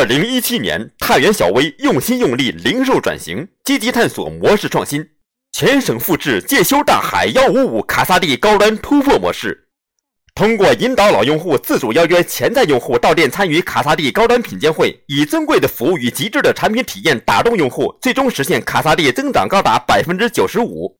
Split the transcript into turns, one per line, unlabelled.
二零一七年太原小微用心用力零售转型积极探索模式创新全省复制介休大海幺五五卡萨帝高端突破模式通过引导老用户自主邀约潜在用户到店参与卡萨帝高端品鉴会以尊贵的服务与极致的产品体验打动用户最终实现卡萨帝增长高达百分之九十五。